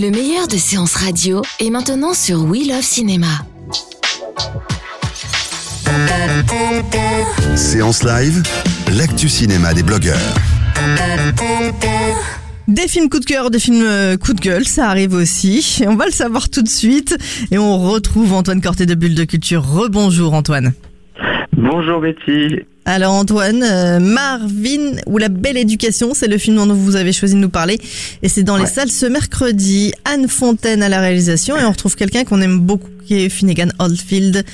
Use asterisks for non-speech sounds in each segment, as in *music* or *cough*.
Le meilleur de séances radio est maintenant sur We Love Cinéma. Séance live, l'actu cinéma des blogueurs. Des films coup de cœur, des films euh, coup de gueule, ça arrive aussi. On va le savoir tout de suite. Et on retrouve Antoine Corté de Bulle de Culture. Rebonjour Antoine. Bonjour Betty. Alors Antoine, euh, Marvin ou La Belle Éducation, c'est le film dont vous avez choisi de nous parler. Et c'est dans les salles ce mercredi. Anne Fontaine à la réalisation. Et on retrouve quelqu'un qu'on aime beaucoup, qui est Finnegan Oldfield.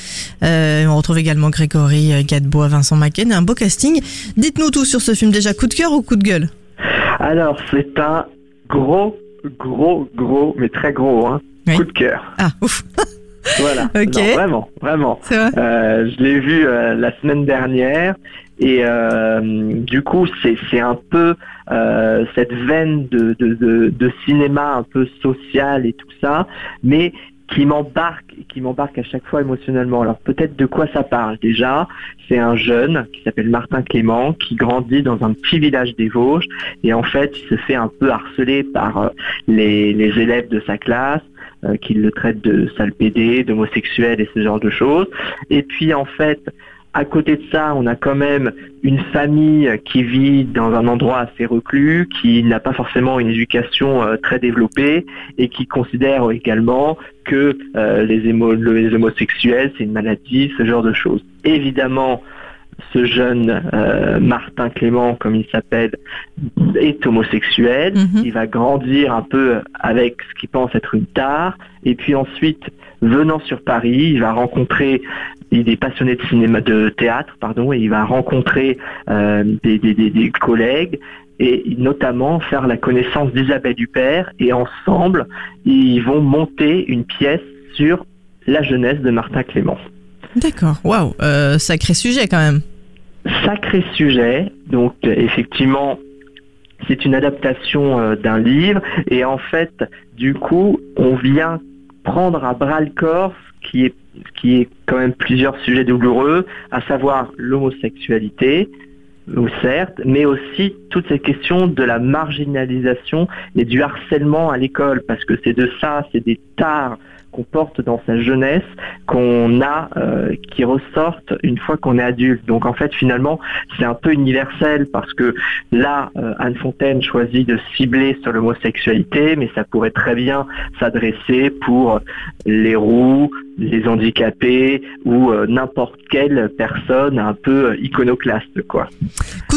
Euh, on retrouve également Grégory euh, Gadebois, Vincent Macken. Un beau casting. Dites-nous tout sur ce film déjà. Coup de cœur ou coup de gueule? Alors c'est un gros, gros, gros, mais très gros, hein, Oui. coup de cœur. Ah, ouf. *laughs* Voilà. *laughs* Non, vraiment, vraiment. Vrai Euh, je l'ai vu euh, la semaine dernière et euh, du coup c'est c'est un peu cette veine de, de, de, de cinéma un peu social et tout ça, mais qui m'embarque, qui m'embarque à chaque fois émotionnellement. Alors peut-être de quoi ça parle déjà. C'est un jeune qui s'appelle Martin Clément qui grandit dans un petit village des Vosges et en fait il se fait un peu harceler par euh, les, les élèves de sa classe euh, qui le traitent de sale pédé, d'homosexuel et ce genre de choses. Et puis en fait, à côté de ça, on a quand même une famille qui vit dans un endroit assez reclus, qui n'a pas forcément une éducation euh, très développée et qui considère également que euh, les, les homosexuels, c'est une maladie, ce genre de choses. Évidemment, ce jeune euh, Martin Clément, comme il s'appelle, est homosexuel. Mhm. Il va grandir un peu avec ce qu'il pense être une tare. Et puis ensuite, venant sur Paris, il va rencontrer, il est passionné de cinéma, de théâtre, pardon, et il va rencontrer euh, des, des- des- des collègues et notamment faire la connaissance d'Isabelle Huppert. Et ensemble, ils vont monter une pièce sur la jeunesse de Martin Clément. D'accord. Waouh. Euh, sacré sujet quand même. sacré sujet. Donc euh, effectivement, c'est une adaptation euh, d'un livre et en fait, du coup, on vient prendre à bras le corps ce qui est qui est quand même plusieurs sujets douloureux, à savoir l'homosexualité, certes, mais aussi toute cette question de la marginalisation et du harcèlement à l'école, parce que c'est de ça, c'est des tares qu'on porte dans sa jeunesse, qu'on a, euh, qui ressortent une fois qu'on est adulte. Donc en fait, finalement, c'est un peu universel parce que là, euh, Anne Fontaine choisit de cibler sur l'homosexualité, mais ça pourrait très bien s'adresser pour les roux, les handicapés ou euh, n'importe quelle personne un peu iconoclaste, quoi.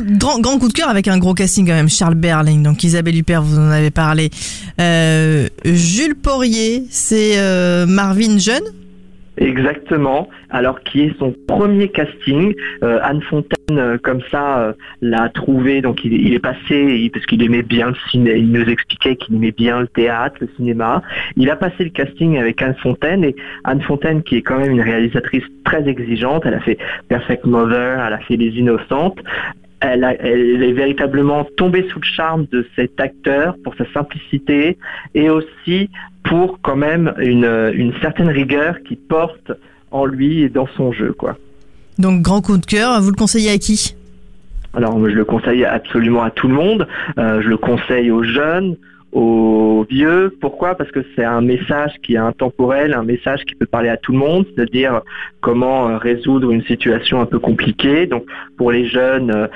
Grand, grand coup de cœur avec un gros casting quand même. Charles Berling, donc Isabelle Huppert, vous en avez parlé. Jules Porrier, c'est euh, Marvin Jeune. Exactement. Alors qui est son premier casting. Euh, Anne Fontaine, euh, comme ça, l'a trouvé. Donc il, est passé parce qu'il aimait bien le ciné. Il nous expliquait qu'il aimait bien le théâtre, le cinéma. Il a passé le casting avec Anne Fontaine et Anne Fontaine, qui est quand même une réalisatrice très exigeante. Elle a fait Perfect Mother, elle a fait Les Innocentes. Elle, a- elle est véritablement tombée sous le charme de cet acteur pour sa simplicité et aussi pour quand même une, une certaine rigueur qui porte en lui et dans son jeu. quoi. Donc grand coup de cœur. Vous le conseillez à qui? Alors moi, je le conseille absolument à tout le monde, Euh, je le conseille aux jeunes, aux vieux. Pourquoi? Parce que c'est un message qui est intemporel, un message qui peut parler à tout le monde, c'est-à-dire comment euh, résoudre une situation un peu compliquée. Donc pour les jeunes, euh,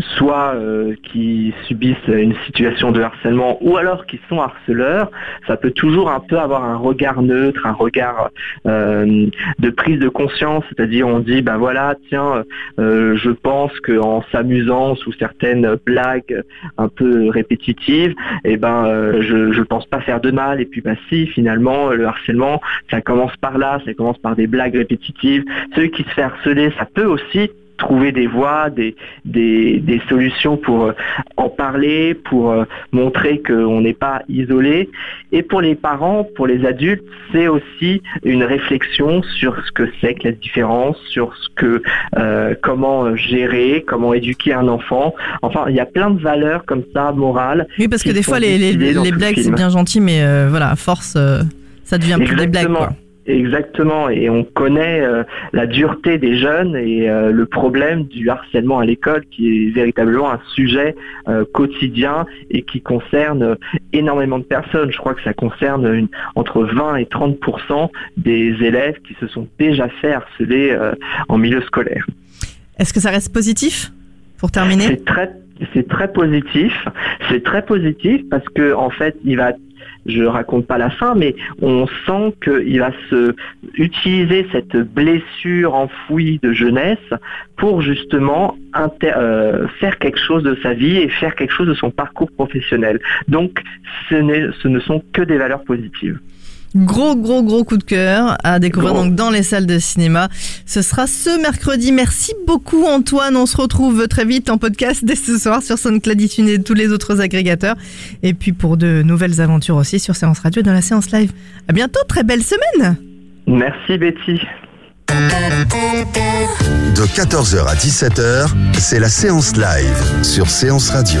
soit euh, qui subissent une situation de harcèlement ou alors qui sont harceleurs, ça peut toujours un peu avoir un regard neutre, un regard euh, de prise de conscience, c'est-à-dire on dit bah voilà tiens euh, je pense qu'en s'amusant sous certaines blagues un peu répétitives, eh ben je je pense pas faire de mal et puis bah si finalement le harcèlement ça commence par là, ça commence par des blagues répétitives. Celui qui se fait harceler, ça peut aussi trouver des voies, des, des, des solutions pour euh, en parler, pour euh, montrer qu'on n'est pas isolé. Et pour les parents, pour les adultes, c'est aussi une réflexion sur ce que c'est que la différence, sur ce que euh, comment gérer, comment éduquer un enfant. Enfin, il y a plein de valeurs comme ça, morales. Oui, parce que des fois, les, les, les blagues, c'est bien gentil, mais voilà, force, ça devient plus des blagues. Quoi. Exactement, et on connaît euh, la dureté des jeunes et euh, le problème du harcèlement à l'école qui est véritablement un sujet euh, quotidien et qui concerne énormément de personnes. Je crois que ça concerne une, entre 20 et 30% des élèves qui se sont déjà fait harceler en milieu scolaire. Est-ce que ça reste positif pour terminer? C'est très c'est très positif. C'est très positif parce que en fait, il va je raconte pas la fin, mais on sent qu'il va se utiliser cette blessure enfouie de jeunesse pour justement euh, faire quelque chose de sa vie et faire quelque chose de son parcours professionnel. Donc, ce, ce ne sont que des valeurs positives. Gros, gros, gros coup de cœur à découvrir donc dans les salles de cinéma. Ce sera ce mercredi. Merci beaucoup Antoine. On se retrouve très vite en podcast dès ce soir sur SoundCloud et tous les autres agrégateurs. Et puis pour de nouvelles aventures aussi sur Séance Radio dans la séance live. À bientôt. Très belle semaine. Merci Betty. De 14h à 17h, c'est la séance live sur Séance Radio.